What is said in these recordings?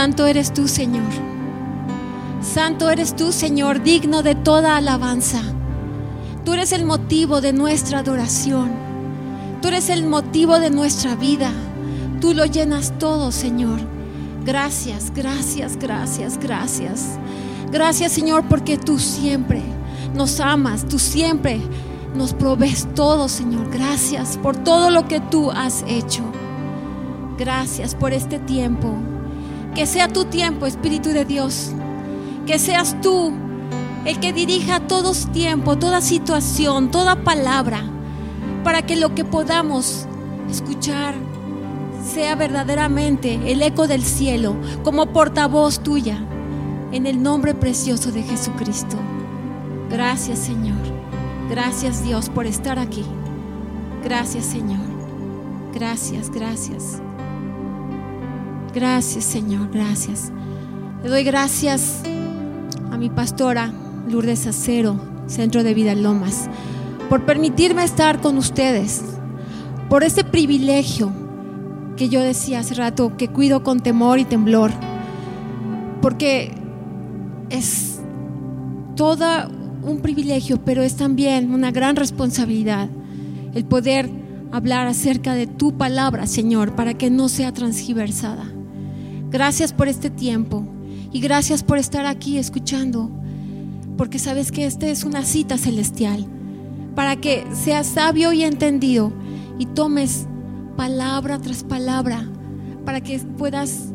Santo eres tú, Señor. Santo eres tú, Señor, digno de toda alabanza. Tú eres el motivo de nuestra adoración. Tú eres el motivo de nuestra vida. Tú lo llenas todo, Señor. Gracias, gracias, gracias, gracias. Gracias, Señor, porque tú siempre nos amas, tú siempre nos provees todo, Señor. Gracias por todo lo que tú has hecho. Gracias por este tiempo. Que sea tu tiempo, Espíritu de Dios. Que seas tú el que dirija todo tiempo, toda situación, toda palabra, para que lo que podamos escuchar sea verdaderamente el eco del cielo como portavoz tuya, en el nombre precioso de Jesucristo. Gracias Señor, gracias Dios por estar aquí. Gracias Señor, gracias, gracias. Gracias Señor, gracias. Le doy gracias a mi pastora Lourdes Acero, Centro de Vida Lomas, por permitirme estar con ustedes, por este privilegio que yo decía hace rato, que cuido con temor y temblor, porque es todo un privilegio, pero es también una gran responsabilidad el poder hablar acerca de tu palabra, Señor, para que no sea transgiversada. Gracias por este tiempo y gracias por estar aquí escuchando porque sabes que esta es una cita celestial, para que seas sabio y entendido y tomes palabra tras palabra, para que puedas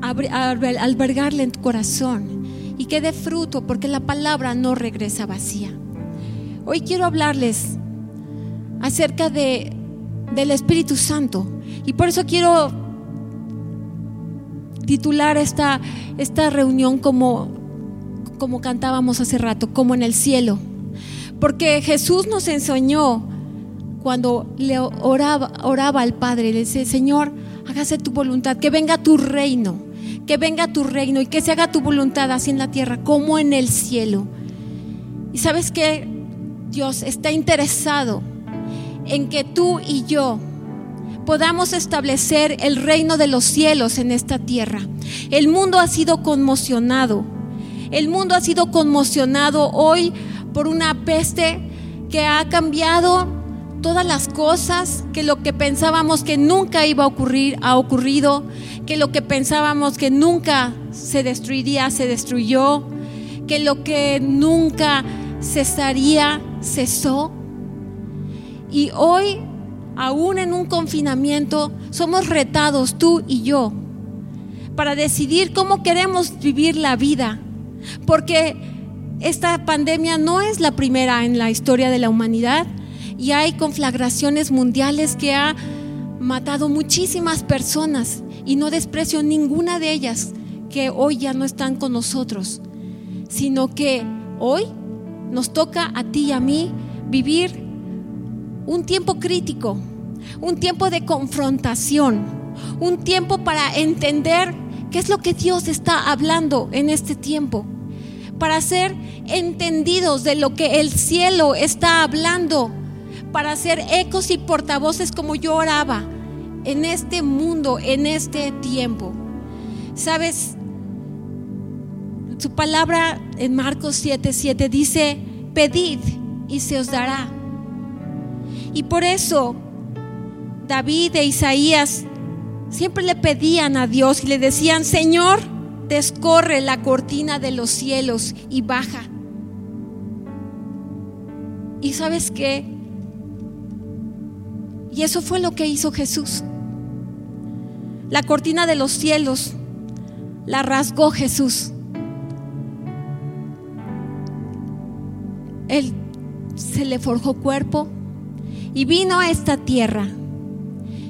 albergarle en tu corazón y que dé fruto, porque la palabra no regresa vacía. Hoy quiero hablarles acerca de, del Espíritu Santo y por eso quiero titular esta, esta reunión como como cantábamos hace rato, como en el cielo. Porque Jesús nos enseñó cuando le oraba, oraba al Padre, le decía, Señor, hágase tu voluntad, que venga tu reino, que venga tu reino y que se haga tu voluntad así en la tierra como en el cielo. Y sabes que Dios está interesado en que tú y yo podamos establecer el reino de los cielos en esta tierra. El mundo ha sido conmocionado el mundo ha sido conmocionado hoy por una peste que ha cambiado todas las cosas, que lo que pensábamos que nunca iba a ocurrir ha ocurrido, que lo que pensábamos que nunca se destruiría se destruyó, que lo que nunca cesaría cesó. Y hoy, aún en un confinamiento, somos retados tú y yo para decidir cómo queremos vivir la vida. Porque esta pandemia no es la primera en la historia de la humanidad y hay conflagraciones mundiales que ha matado muchísimas personas y no desprecio ninguna de ellas que hoy ya no están con nosotros, sino que hoy nos toca a ti y a mí vivir un tiempo crítico, un tiempo de confrontación, un tiempo para entender qué es lo que Dios está hablando en este tiempo para ser entendidos de lo que el cielo está hablando, para ser ecos y portavoces como yo oraba en este mundo, en este tiempo. ¿Sabes? Su palabra en Marcos 7:7 7 dice, pedid y se os dará. Y por eso David e Isaías siempre le pedían a Dios y le decían, Señor, descorre la cortina de los cielos y baja. ¿Y sabes qué? Y eso fue lo que hizo Jesús. La cortina de los cielos la rasgó Jesús. Él se le forjó cuerpo y vino a esta tierra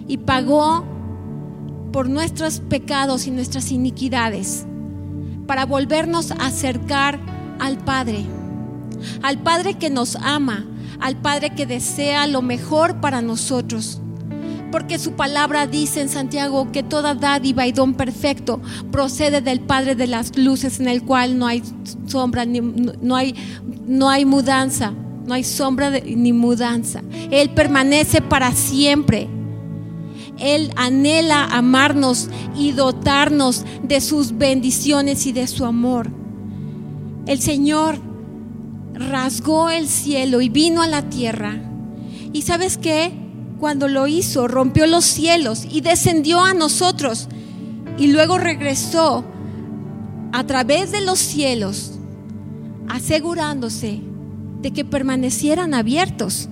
y pagó por nuestros pecados y nuestras iniquidades, para volvernos a acercar al Padre, al Padre que nos ama, al Padre que desea lo mejor para nosotros. Porque su palabra dice en Santiago que toda dádiva y don perfecto procede del Padre de las luces en el cual no hay sombra, no, hay, no hay mudanza, no hay sombra ni mudanza. Él permanece para siempre. Él anhela amarnos y dotarnos de sus bendiciones y de su amor. El Señor rasgó el cielo y vino a la tierra. ¿Y sabes qué? Cuando lo hizo, rompió los cielos y descendió a nosotros. Y luego regresó a través de los cielos, asegurándose de que permanecieran abiertos.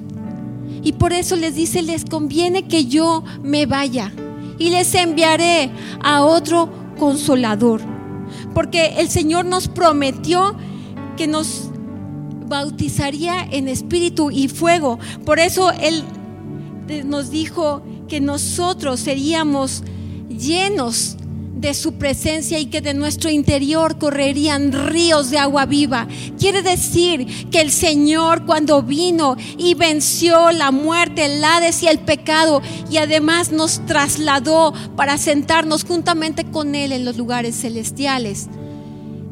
Y por eso les dice, les conviene que yo me vaya y les enviaré a otro consolador. Porque el Señor nos prometió que nos bautizaría en espíritu y fuego. Por eso Él nos dijo que nosotros seríamos llenos de su presencia y que de nuestro interior correrían ríos de agua viva. Quiere decir que el Señor cuando vino y venció la muerte, el Hades y el pecado y además nos trasladó para sentarnos juntamente con Él en los lugares celestiales.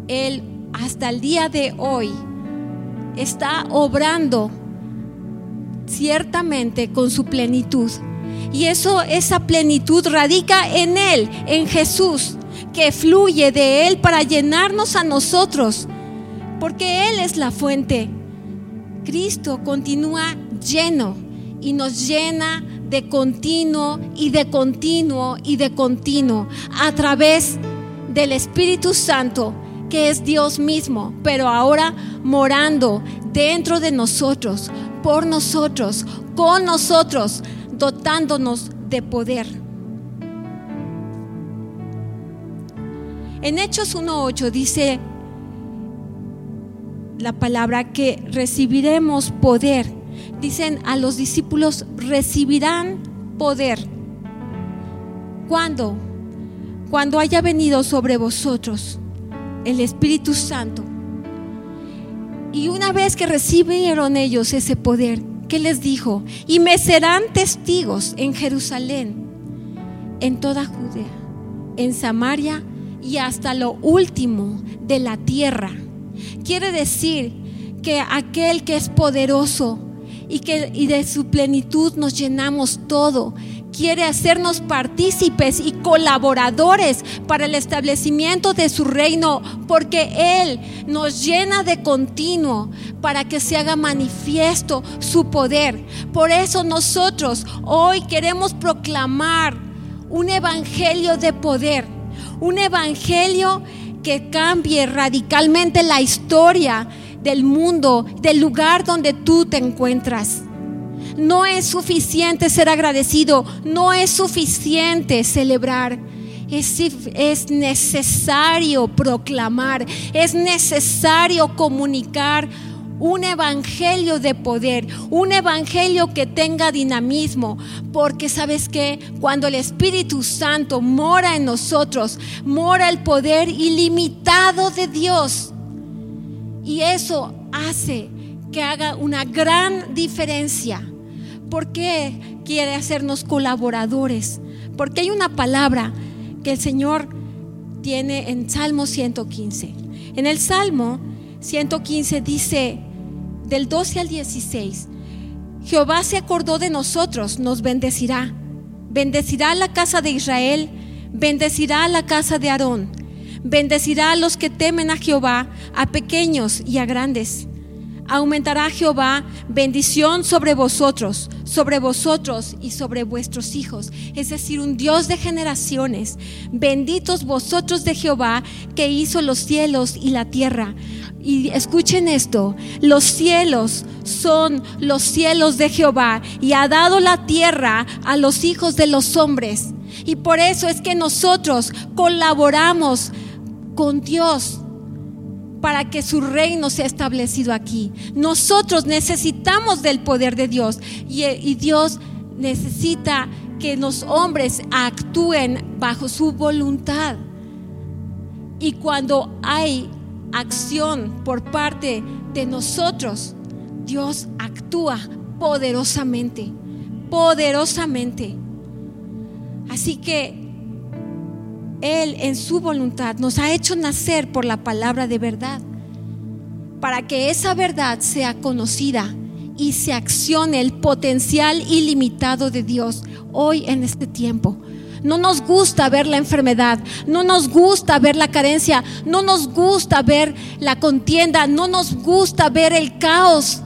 Él hasta el día de hoy está obrando ciertamente con su plenitud y eso, esa plenitud radica en Él, en Jesús, que fluye de Él para llenarnos a nosotros, porque Él es la fuente. Cristo continúa lleno y nos llena de continuo y de continuo y de continuo a través del Espíritu Santo, que es Dios mismo, pero ahora morando dentro de nosotros, por nosotros, con nosotros, dotándonos de poder. En Hechos 1.8 dice la palabra que recibiremos poder. Dicen a los discípulos, recibirán poder. ¿Cuándo? Cuando haya venido sobre vosotros el Espíritu Santo. Y una vez que recibieron ellos ese poder, ¿qué les dijo? Y me serán testigos en Jerusalén, en toda Judea, en Samaria y hasta lo último de la tierra. Quiere decir que aquel que es poderoso y que y de su plenitud nos llenamos todo, quiere hacernos partícipes y colaboradores para el establecimiento de su reino, porque Él nos llena de continuo para que se haga manifiesto su poder. Por eso nosotros hoy queremos proclamar un evangelio de poder, un evangelio que cambie radicalmente la historia del mundo, del lugar donde tú te encuentras. No es suficiente ser agradecido, no es suficiente celebrar. Es, es, necesario proclamar, es necesario comunicar un evangelio de poder, un evangelio que tenga dinamismo, porque sabes que cuando el Espíritu Santo mora en nosotros, mora el poder ilimitado de Dios. Y eso hace que haga una gran diferencia ¿Por qué quiere hacernos colaboradores? Porque hay una palabra que el Señor tiene en Salmo 115. En el Salmo 115 dice del 12 al 16, Jehová se acordó de nosotros, nos bendecirá. Bendecirá la casa de Israel, bendecirá la casa de Aarón, bendecirá a los que temen a Jehová, a pequeños y a grandes aumentará Jehová bendición sobre vosotros, sobre vosotros y sobre vuestros hijos. Es decir, un Dios de generaciones. Benditos vosotros de Jehová que hizo los cielos y la tierra. Y escuchen esto, los cielos son los cielos de Jehová y ha dado la tierra a los hijos de los hombres. Y por eso es que nosotros colaboramos con Dios para que su reino sea establecido aquí. Nosotros necesitamos del poder de Dios y, Dios necesita que los hombres actúen bajo su voluntad. Y cuando hay acción por parte de nosotros, Dios actúa poderosamente, poderosamente. Así que él en su voluntad nos ha hecho nacer por la palabra de verdad, para que esa verdad sea conocida y se accione el potencial ilimitado de Dios. hoy en este tiempo. No nos gusta ver la enfermedad, no nos gusta ver la carencia, no nos gusta ver la contienda, no nos gusta ver el caos.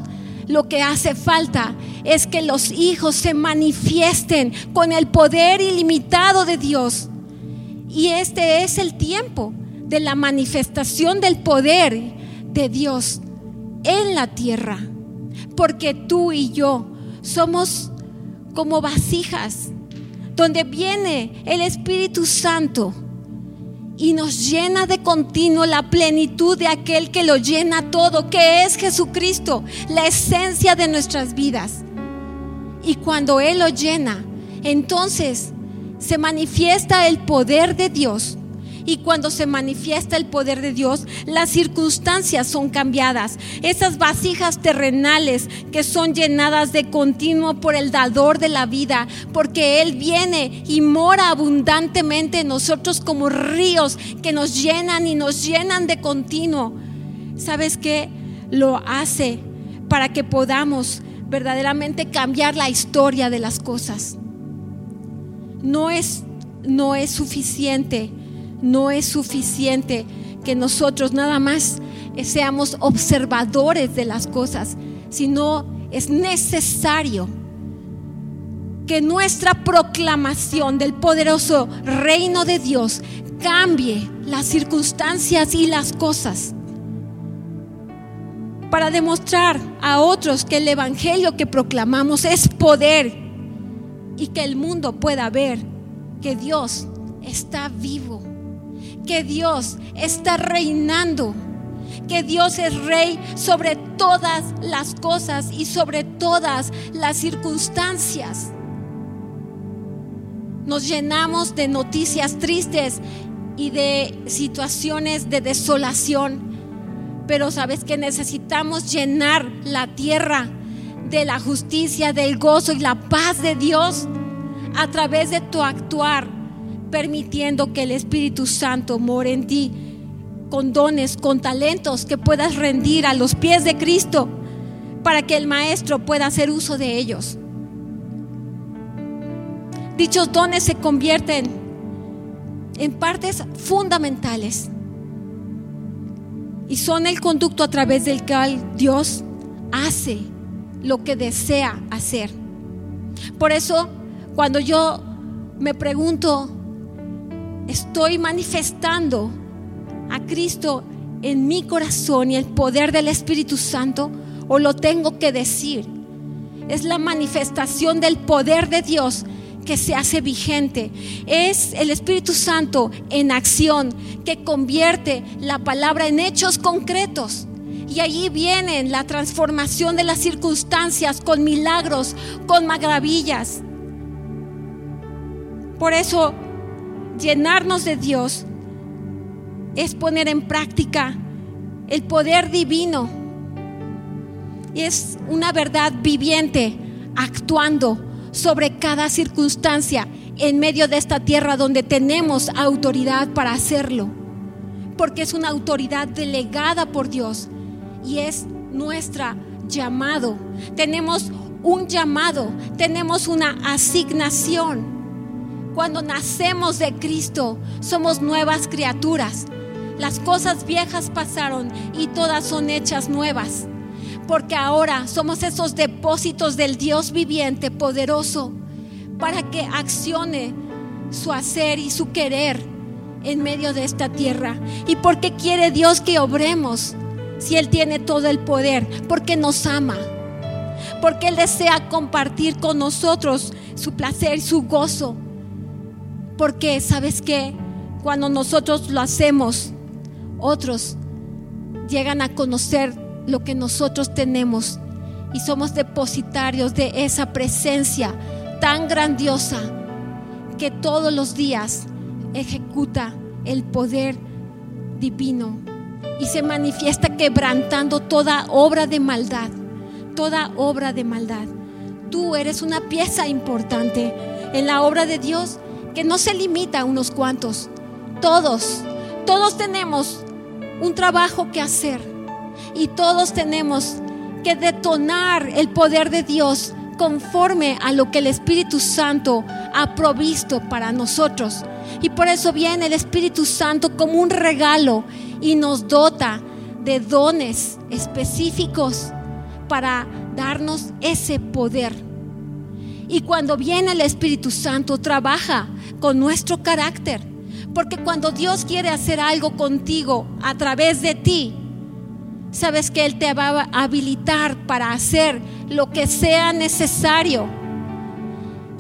Lo que hace falta es que los hijos se manifiesten con el poder ilimitado de Dios. Y este es el tiempo de la manifestación del poder de Dios en la tierra. Porque tú y yo somos como vasijas donde viene el Espíritu Santo y nos llena de continuo la plenitud de aquel que lo llena todo, que es Jesucristo, la esencia de nuestras vidas. Y cuando Él lo llena, entonces se manifiesta el poder de Dios y cuando se manifiesta el poder de Dios, las circunstancias son cambiadas. Esas vasijas terrenales que son llenadas de continuo por el dador de la vida, porque Él viene y mora abundantemente en nosotros como ríos que nos llenan y nos llenan de continuo. ¿Sabes qué? Lo hace para que podamos verdaderamente cambiar la historia de las cosas. No es, no es suficiente no es suficiente que nosotros nada más seamos observadores de las cosas, sino es necesario que nuestra proclamación del poderoso reino de Dios cambie las circunstancias y las cosas para demostrar a otros que el Evangelio que proclamamos es poder y que el mundo pueda ver que Dios está vivo que Dios está reinando, que Dios es rey sobre todas las cosas y sobre todas las circunstancias. Nos llenamos de noticias tristes y de situaciones de desolación, pero sabes que necesitamos llenar la tierra de la justicia, del gozo y la paz de Dios a través de tu actuar permitiendo que el Espíritu Santo more en ti con dones, con talentos que puedas rendir a los pies de Cristo para que el Maestro pueda hacer uso de ellos. Dichos dones se convierten en partes fundamentales y son el conducto a través del cual Dios hace lo que desea hacer. Por eso, cuando yo me pregunto, estoy manifestando a Cristo en mi corazón y el poder del Espíritu Santo o lo tengo que decir. Es la manifestación del poder de Dios que se hace vigente. Es el Espíritu Santo en acción que convierte la palabra en hechos concretos. Y allí viene la transformación de las circunstancias con milagros, con maravillas. Por eso llenarnos de Dios es poner en práctica el poder divino. Es una verdad viviente actuando sobre cada circunstancia en medio de esta tierra donde tenemos autoridad para hacerlo. Porque es una autoridad delegada por Dios y es nuestra llamado. Tenemos un llamado, tenemos una asignación. Cuando nacemos de Cristo, somos nuevas criaturas. Las cosas viejas pasaron y todas son hechas nuevas. Porque ahora somos esos depósitos del Dios viviente, poderoso, para que accione su hacer y su querer en medio de esta tierra. Y porque quiere Dios que obremos si Él tiene todo el poder, porque nos ama, porque Él desea compartir con nosotros su placer, su gozo porque, ¿sabes qué? Cuando nosotros lo hacemos, otros llegan a conocer lo que nosotros tenemos y somos depositarios de esa presencia tan grandiosa que todos los días ejecuta el poder divino y se manifiesta quebrantando toda obra de maldad, toda obra de maldad. Tú eres una pieza importante en la obra de Dios que no se limita a unos cuantos. Todos, todos tenemos un trabajo que hacer y todos tenemos que detonar el poder de Dios conforme a lo que el Espíritu Santo ha provisto para nosotros. Y por eso viene el Espíritu Santo como un regalo y nos dota de dones específicos para darnos ese poder. Y cuando viene el Espíritu Santo, trabaja con nuestro carácter. Porque cuando Dios quiere hacer algo contigo a través de ti, sabes que Él te va a habilitar para hacer lo que sea necesario.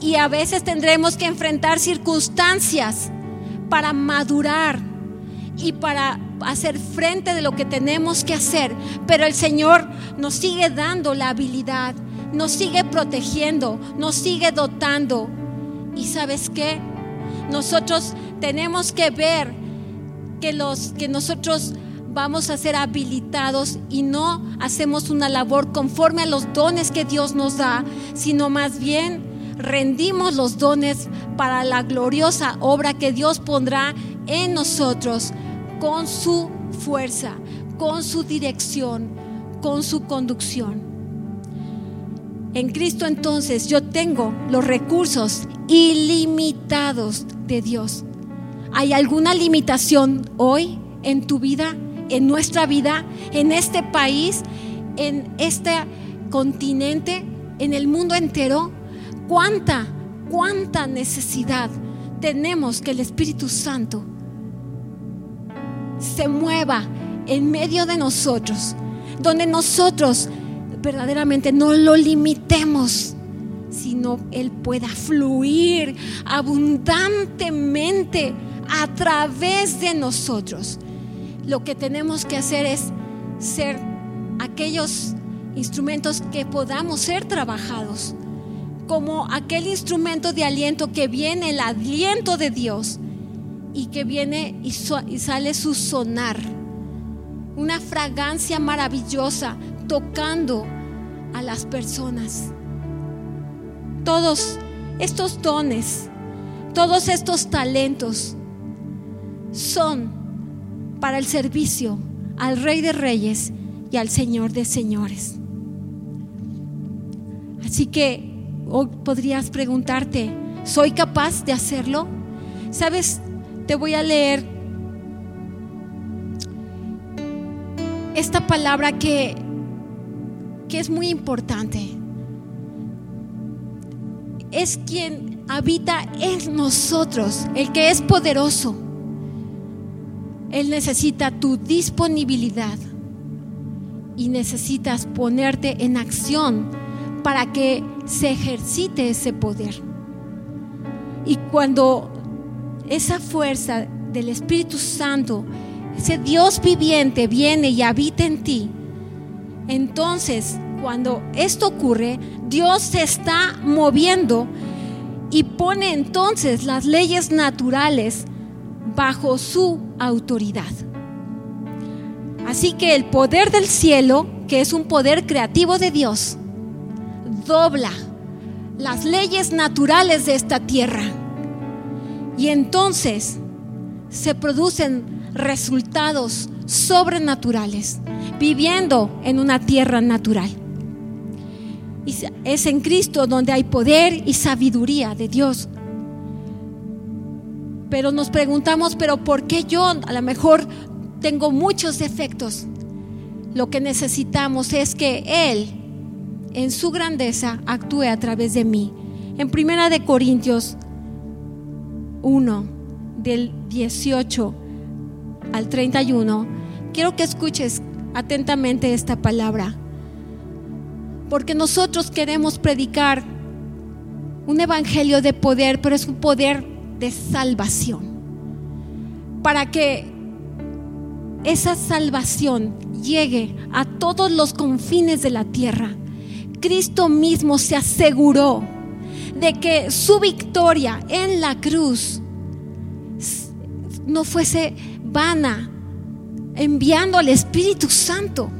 Y a veces tendremos que enfrentar circunstancias para madurar y para hacer frente de lo que tenemos que hacer. Pero el Señor nos sigue dando la habilidad, nos sigue protegiendo, nos sigue dotando. ¿Y sabes qué? Nosotros tenemos que ver que los que nosotros vamos a ser habilitados y no hacemos una labor conforme a los dones que Dios nos da, sino más bien rendimos los dones para la gloriosa obra que Dios pondrá en nosotros con su fuerza, con su dirección, con su conducción. En Cristo entonces yo tengo los recursos ilimitados de Dios. ¿Hay alguna limitación hoy en tu vida? en nuestra vida, en este país, en este continente, en el mundo entero, cuánta, cuánta necesidad tenemos que el Espíritu Santo se mueva en medio de nosotros, donde nosotros verdaderamente no lo limitemos, sino Él pueda fluir abundantemente a través de nosotros lo que tenemos que hacer es ser aquellos instrumentos que podamos ser trabajados, como aquel instrumento de aliento que viene el aliento de Dios y que viene y, sale su sonar, una fragancia maravillosa tocando a las personas. Todos estos dones, todos estos talentos son para el servicio al Rey de Reyes y al Señor de Señores. Así que hoy podrías preguntarte, ¿soy capaz de hacerlo? Sabes, te voy a leer esta palabra que, que es muy importante. Es quien habita en nosotros, el que es poderoso él necesita tu disponibilidad y necesitas ponerte en acción para que se ejercite ese poder. Y cuando esa fuerza del Espíritu Santo, ese Dios viviente viene y habita en ti, entonces cuando esto ocurre, Dios se está moviendo y pone entonces las leyes naturales bajo su autoridad. Así que el poder del cielo, que es un poder creativo de Dios, dobla las leyes naturales de esta tierra. Y entonces se producen resultados sobrenaturales, viviendo en una tierra natural. Y es en Cristo donde hay poder y sabiduría de Dios pero nos preguntamos, pero ¿por qué yo a lo mejor tengo muchos defectos? Lo que necesitamos es que Él, en su grandeza, actúe a través de mí. En Primera de Corintios 1, del 18 al 31, quiero que escuches atentamente esta palabra. Porque nosotros queremos predicar un evangelio de poder, pero es un poder de salvación. Para que esa salvación llegue a todos los confines de la tierra, Cristo mismo se aseguró de que su victoria en la cruz no fuese vana, enviando al Espíritu Santo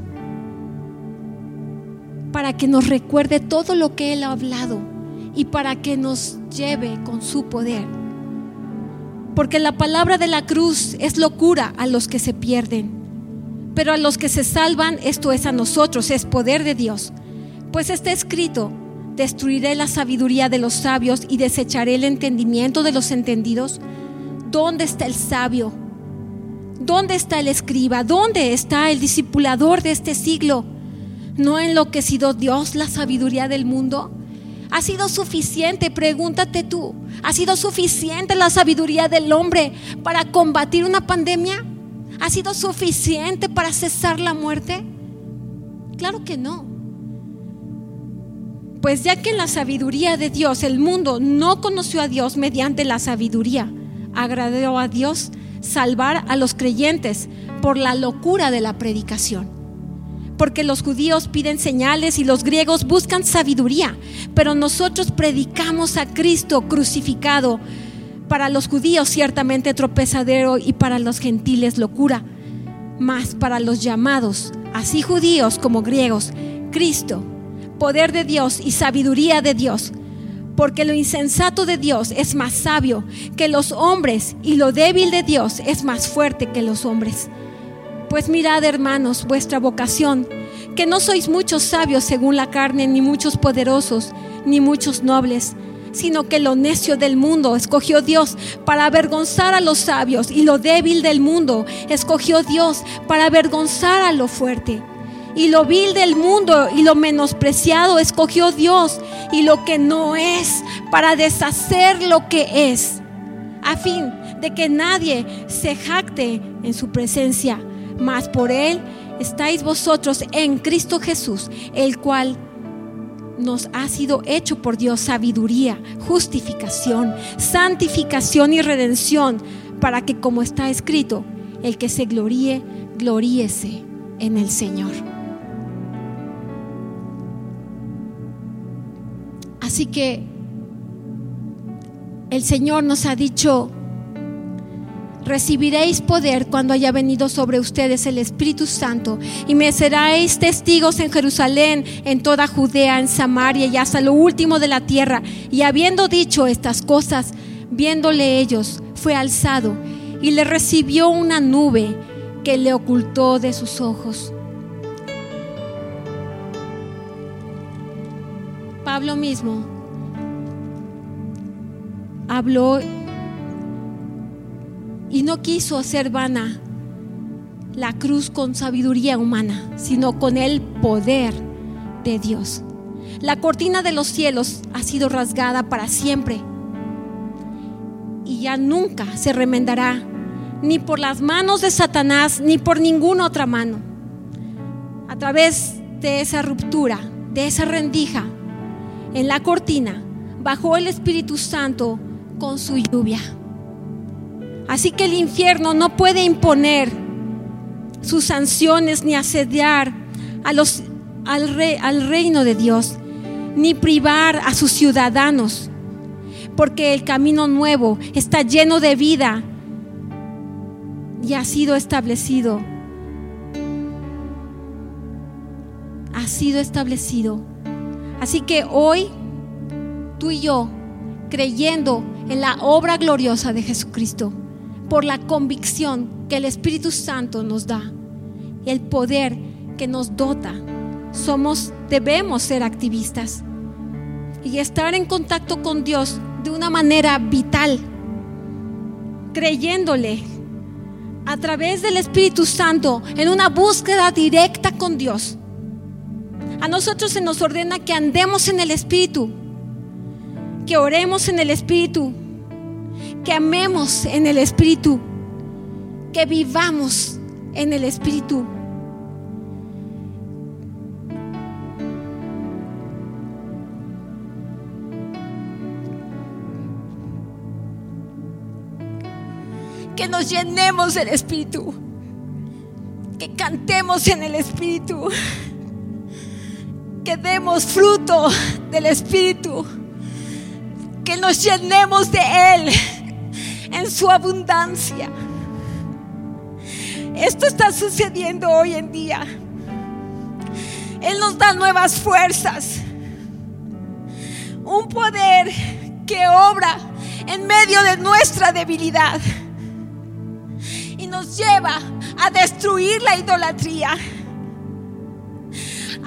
para que nos recuerde todo lo que Él ha hablado y para que nos lleve con su poder porque la palabra de la cruz es locura a los que se pierden. Pero a los que se salvan, esto es a nosotros, es poder de Dios. Pues está escrito, destruiré la sabiduría de los sabios y desecharé el entendimiento de los entendidos. ¿Dónde está el sabio? ¿Dónde está el escriba? ¿Dónde está el discipulador de este siglo? ¿No ha enloquecido Dios la sabiduría del mundo? ¿Ha sido suficiente? Pregúntate tú. ¿Ha sido suficiente la sabiduría del hombre para combatir una pandemia? ¿Ha sido suficiente para cesar la muerte? Claro que no. Pues ya que en la sabiduría de Dios el mundo no conoció a Dios mediante la sabiduría, agradó a Dios salvar a los creyentes por la locura de la predicación. Porque los judíos piden señales y los griegos buscan sabiduría, pero nosotros predicamos a Cristo crucificado. Para los judíos ciertamente tropezadero y para los gentiles locura, mas para los llamados, así judíos como griegos, Cristo poder de Dios y sabiduría de Dios. Porque lo insensato de Dios es más sabio que los hombres y lo débil de Dios es más fuerte que los hombres. Pues mirad, hermanos, vuestra vocación, que no sois muchos sabios según la carne, ni muchos poderosos, ni muchos nobles, sino que lo necio del mundo escogió Dios para avergonzar a los sabios, y lo débil del mundo escogió Dios para avergonzar a lo fuerte y lo vil del mundo y lo menospreciado escogió Dios y lo que no es para deshacer lo que es, a fin de que nadie se jacte en su presencia, mas por él estáis vosotros en Cristo Jesús, el cual nos ha sido hecho por Dios sabiduría, justificación, santificación y redención, para que como está escrito, el que se gloríe, gloríese en el Señor. Así que el Señor nos ha dicho, recibiréis poder cuando haya venido sobre ustedes el Espíritu Santo y me seréis testigos en Jerusalén, en toda Judea, en Samaria y hasta lo último de la tierra. Y habiendo dicho estas cosas, viéndole ellos, fue alzado y le recibió una nube que le ocultó de sus ojos. Pablo mismo habló y no quiso hacer vana la cruz con sabiduría humana, sino con el poder de Dios. La cortina de los cielos ha sido rasgada para siempre y ya nunca se remendará, ni por las manos de Satanás, ni por ninguna otra mano. A través de esa ruptura, de esa rendija, en la cortina, bajó el Espíritu Santo con su lluvia. Así que el infierno no puede imponer sus sanciones ni asediar a los, al, al reino de Dios, ni privar a sus ciudadanos, porque el camino nuevo está lleno de vida y ha sido establecido. Ha sido establecido Así que hoy tú y yo, creyendo en la obra gloriosa de Jesucristo, por la convicción que el Espíritu Santo nos da, el poder que nos dota, somos debemos ser activistas y estar en contacto con Dios de una manera vital, creyéndole a través del Espíritu Santo en una búsqueda directa con Dios a nosotros se nos ordena que andemos en el Espíritu, que oremos en el Espíritu, que amemos en el Espíritu, que vivamos en el Espíritu. Que nos llenemos del Espíritu, que cantemos en el Espíritu que demos fruto del Espíritu, que nos llenemos de Él en su abundancia. Esto está sucediendo hoy en día. Él nos da nuevas fuerzas, un poder que obra en medio de nuestra debilidad y nos lleva a destruir la idolatría,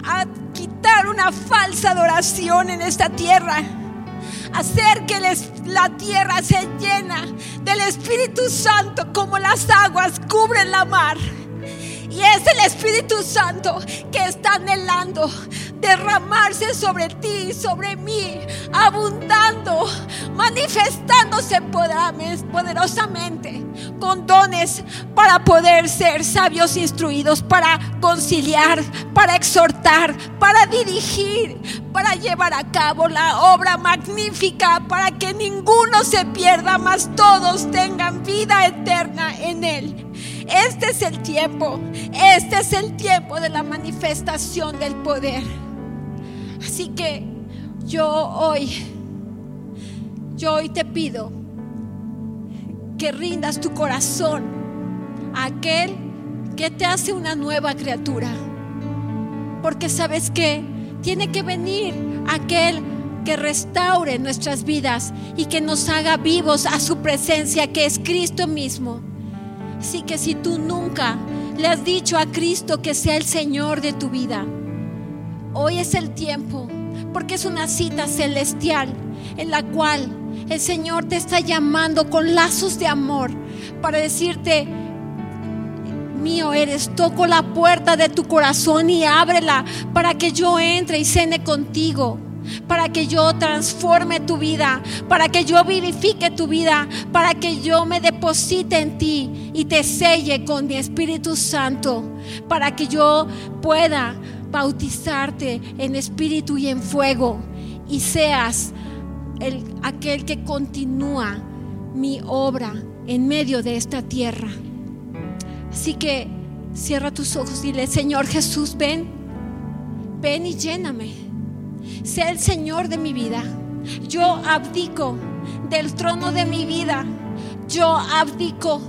a quitar una falsa adoración en esta tierra. Hacer que la tierra se llena del Espíritu Santo como las aguas cubren la mar. Y es el Espíritu Santo que está anhelando derramarse sobre ti, sobre mí, abundando, manifestándose poderosamente con dones para poder ser sabios instruidos, para conciliar, para exhortar, para dirigir, para llevar a cabo la obra magnífica, para que ninguno se pierda, mas todos tengan vida eterna en Él. Este es el tiempo, este es el tiempo de la manifestación del poder. Así que yo hoy, yo hoy te pido que rindas tu corazón a aquel que te hace una nueva criatura. Porque sabes que tiene que venir aquel que restaure nuestras vidas y que nos haga vivos a su presencia, que es Cristo mismo. Así que si tú nunca le has dicho a Cristo que sea el Señor de tu vida, hoy es el tiempo, porque es una cita celestial en la cual el Señor te está llamando con lazos de amor para decirte, mío eres, toco la puerta de tu corazón y ábrela para que yo entre y cene contigo para que yo transforme tu vida, para que yo vivifique tu vida, para que yo me deposite en ti y te selle con mi Espíritu Santo, para que yo pueda bautizarte en espíritu y en fuego y seas el, aquel que continúa mi obra en medio de esta tierra. Así que cierra tus ojos y dile, Señor Jesús, ven, ven y lléname sea el Señor de mi vida. Yo abdico del trono de mi vida. Yo abdico.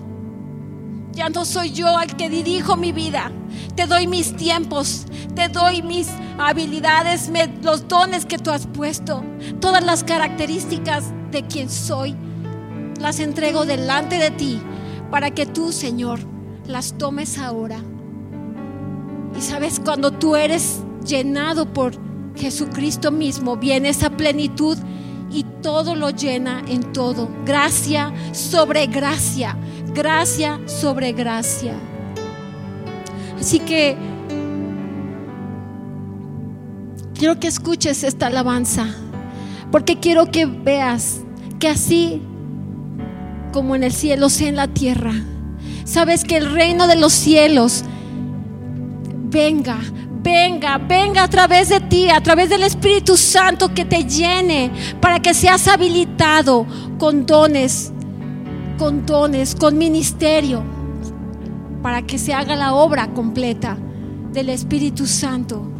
Ya no soy yo el que dirijo mi vida. Te doy mis tiempos, te doy mis habilidades, los dones que tú has puesto, todas las características de quien soy. Las entrego delante de ti para que tú, Señor, las tomes ahora. Y sabes, cuando tú eres llenado por Jesucristo mismo viene esa plenitud y todo lo llena en todo. Gracia sobre gracia, gracia sobre gracia. Así que quiero que escuches esta alabanza, porque quiero que veas que así como en el cielo, sea en la tierra. Sabes que el reino de los cielos venga venga, venga a través de ti, a través del Espíritu Santo que te llene para que seas habilitado con dones, con dones, con ministerio, para que se haga la obra completa del Espíritu Santo.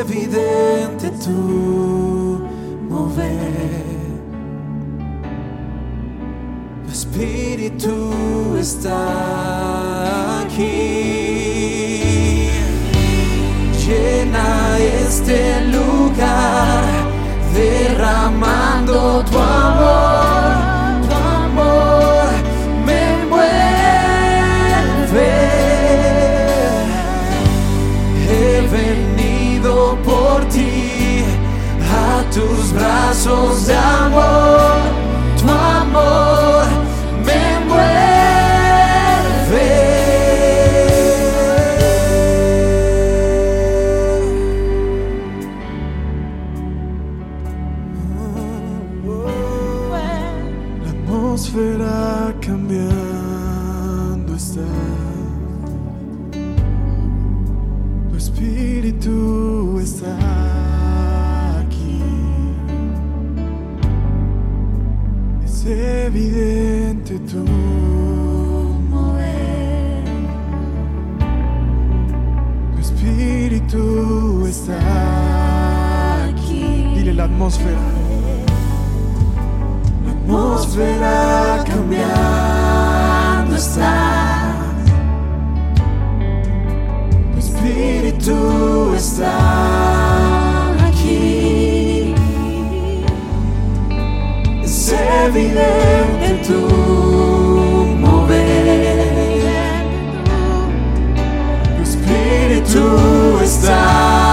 Evidente tu mover. Tu Espíritu está aquí llena este down. Espíritu está Aquí. Dile la atmósfera. La atmósfera cambiando está. Tu espíritu está aquí. Es evidente tu espíritu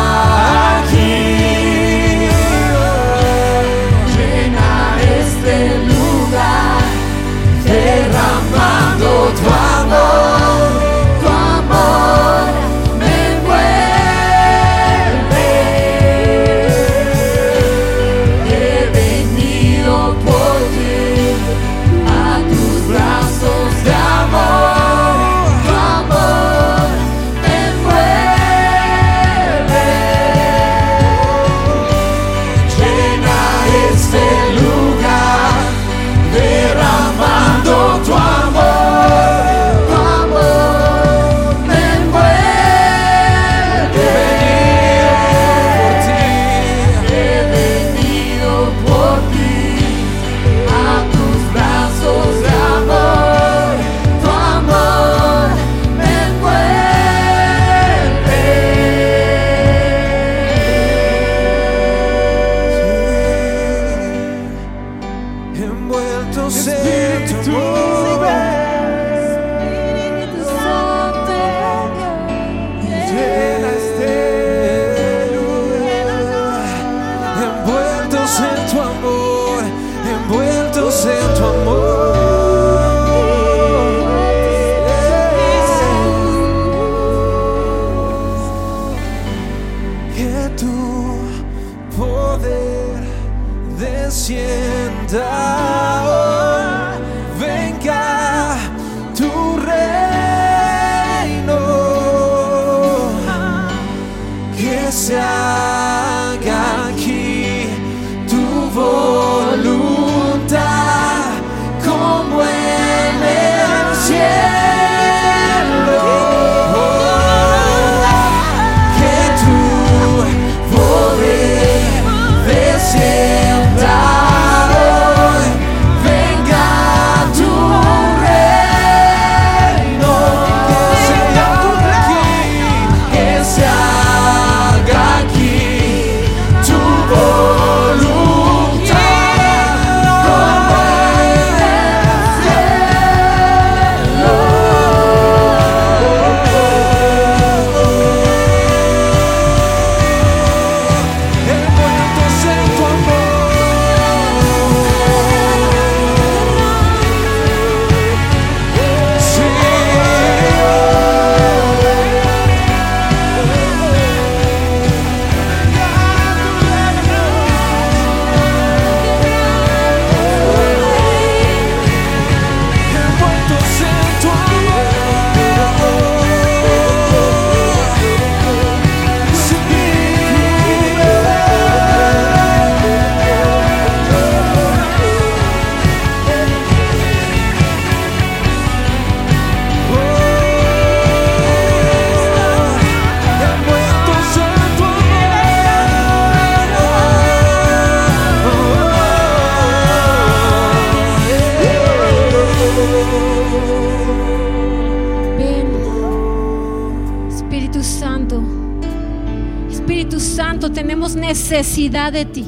Espíritu Santo, tenemos necesidad de ti.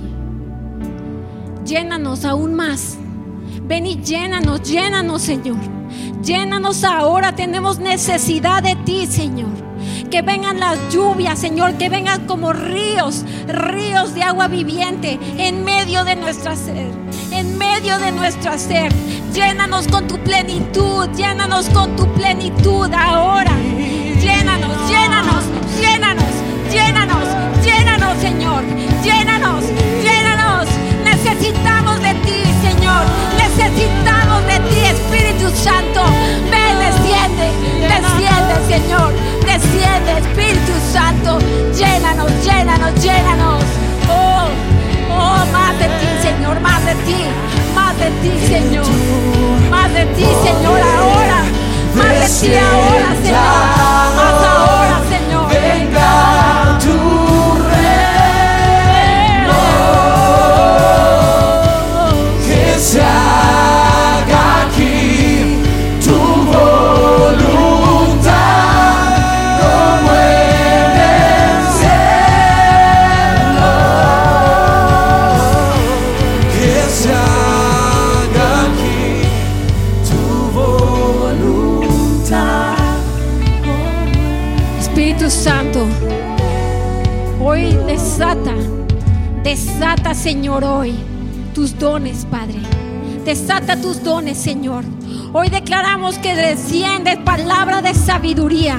Llénanos aún más. Ven y llénanos, llénanos, Señor. Llénanos ahora, tenemos necesidad de ti, Señor. Que vengan las lluvias, Señor, que vengan como ríos, ríos de agua viviente en medio de nuestra sed, en medio de nuestra sed. Llénanos con tu plenitud, llénanos con tu plenitud ahora. Llénanos, llénanos, llénanos, llénanos, llénanos, Señor. Llénanos, llénanos. Necesitamos de ti, Señor. Necesitamos de ti, Espíritu Santo. Ven, desciende, desciende, Señor. Desciende, Espíritu Santo. Llénanos, llénanos, llénanos. Oh, oh, más de ti, Señor, más de ti, más de ti, Señor. Más de ti, Señor, ahora. Más de ti ahora, Señor. Más ahora, Señor, hoy tus dones, Padre. Desata tus dones, Señor. Hoy declaramos que desciende palabra de sabiduría,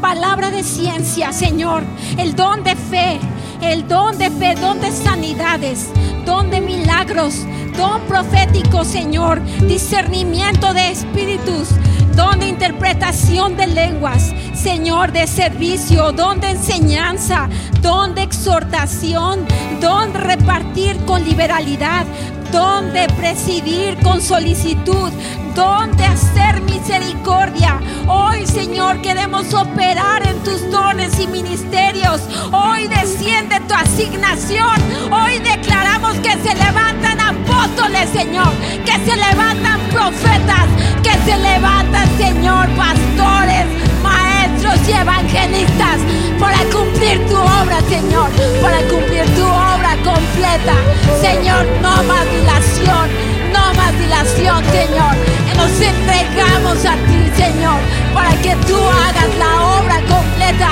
palabra de ciencia, Señor. El don de fe, el don de fe, don de sanidades, don de milagros, don profético, Señor. Discernimiento de espíritus, don de interpretación de lenguas, Señor, de servicio, don de enseñanza, don de exhortación, don repartir con liberalidad, don de presidir con solicitud, don de hacer misericordia. Hoy, Señor, queremos operar en tus dones y ministerios. Hoy desciende tu asignación. Hoy declaramos que se levantan apóstoles, Señor, que se levantan profetas, que se levantan, Señor, pastores, maestros y evangelistas para cumplir tu obra, Señor, para cumplir tu obra completa. Señor, no más dilación, no más dilación, Señor. Nos entregamos a ti, Señor, para que tú hagas la obra completa.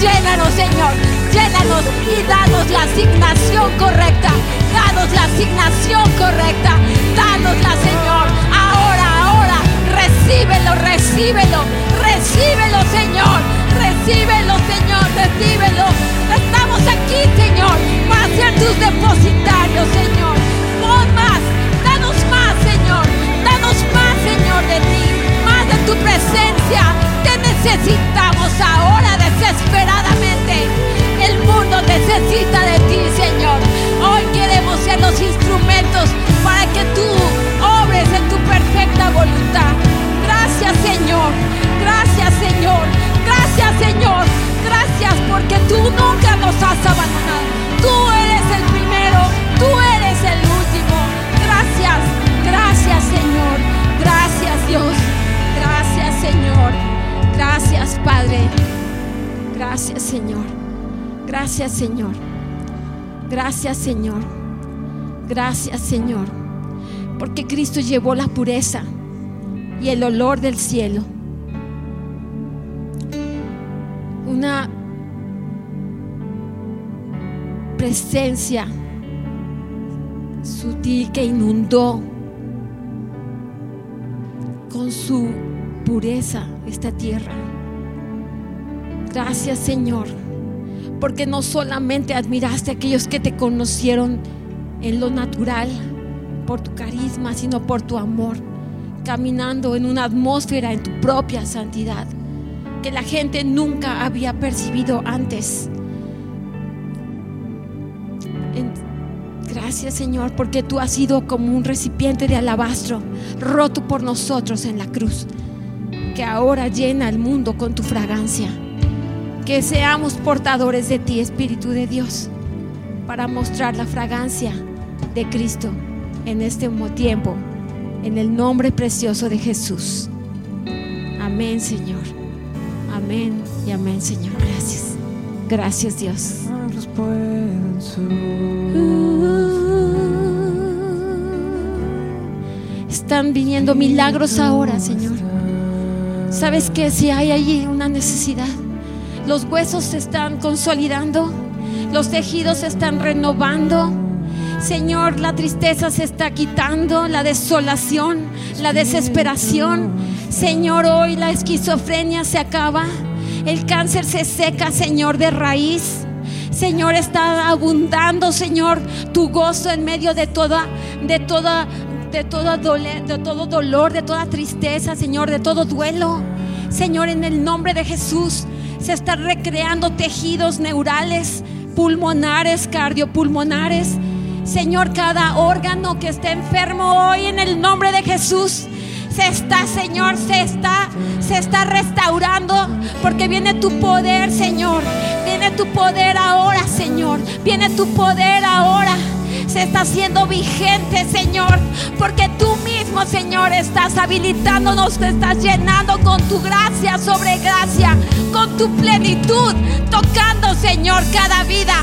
Llénanos, Señor, llénanos y danos la asignación correcta. Danos la asignación correcta. Danosla, Señor. Ahora, ahora, recíbelo, recíbelo, recíbelo, Señor. Recíbelo, Señor, recíbelo. Estamos aquí, Señor, para ser tus depositarios, Señor. Pon más, danos más, Señor. Danos más, Señor, de ti. Más de tu presencia. Te necesitamos ahora desesperadamente. El mundo necesita de ti, Señor. Hoy queremos ser los instrumentos para que tú obres en tu perfecta voluntad. Gracias, Señor. Gracias, Señor. Gracias, Señor. Gracias porque tú nunca nos has abandonado. Tú eres el primero. Tú eres el último. Gracias. Gracias, Señor. Gracias, Dios. Gracias, Señor. Gracias, Padre. Gracias, Señor. Gracias, Señor. Gracias, Señor. Gracias, Señor. Porque Cristo llevó la pureza y el olor del cielo. Una presencia sutil que inundó con su pureza esta tierra. Gracias Señor, porque no solamente admiraste a aquellos que te conocieron en lo natural, por tu carisma, sino por tu amor, caminando en una atmósfera en tu propia santidad, que la gente nunca había percibido antes. Gracias Señor, porque tú has sido como un recipiente de alabastro, roto por nosotros en la cruz, que ahora llena el mundo con tu fragancia. Que seamos portadores de ti, Espíritu de Dios, para mostrar la fragancia de Cristo en este tiempo, en el nombre precioso de Jesús. Amén, Señor. Amén y amén, Señor. Gracias. Gracias, Dios. Están viniendo milagros ahora, Señor. ¿Sabes que si hay allí una necesidad? Los huesos se están consolidando, los tejidos se están renovando. Señor, la tristeza se está quitando, la desolación, la desesperación. Señor, hoy la esquizofrenia se acaba, el cáncer se seca, Señor, de raíz. Señor, está abundando, Señor, tu gozo en medio de toda, de toda, de toda dole- de todo dolor, de toda tristeza, Señor, de todo duelo. Señor, en el nombre de Jesús, se están recreando tejidos neurales, pulmonares, cardiopulmonares. Señor, cada órgano que esté enfermo hoy en el nombre de Jesús, se está, Señor, se está, se está restaurando, porque viene tu poder, Señor. Viene tu poder ahora, Señor. Viene tu poder ahora se está haciendo vigente, Señor, porque tú mismo, Señor, estás habilitándonos, te estás llenando con tu gracia sobre gracia, con tu plenitud, tocando, Señor, cada vida,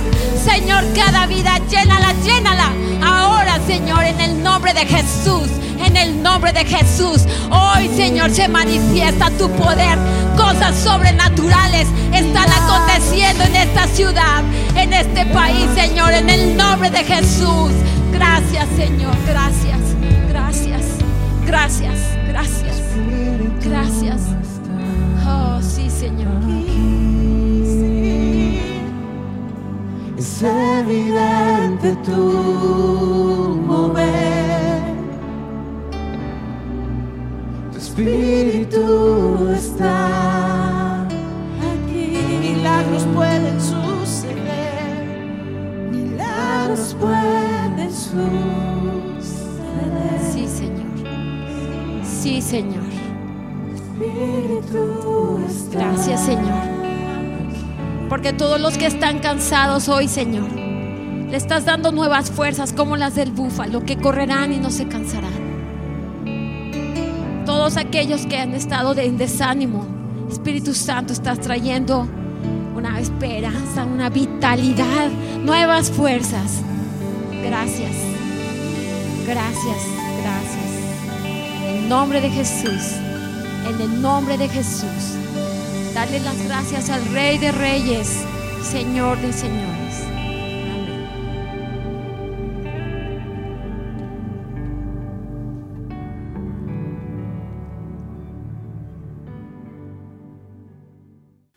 Señor, cada vida, llénala, llénala. Ahora, Señor, en el nombre de Jesús en el nombre de Jesús. Hoy, Señor, se manifiesta tu poder. Cosas sobrenaturales están aconteciendo en esta ciudad, en este país, Señor, en el nombre de Jesús. Gracias, Señor. Gracias. Gracias. Gracias. Gracias. Gracias. Oh, sí, Señor. Es evidente tu espíritu está aquí. Milagros pueden suceder. Milagros pueden suceder. Sí, Señor. Sí, Señor. Espíritu está Gracias, Señor. Porque todos los que están cansados hoy, Señor, le estás dando nuevas fuerzas como las del búfalo, que correrán y no se cansarán. Todos aquellos que han estado en desánimo, Espíritu Santo, estás trayendo una esperanza, una vitalidad, nuevas fuerzas. Gracias. Gracias, gracias. En el nombre de Jesús, en el nombre de Jesús. Dale las gracias al Rey de Reyes, Señor de Señores.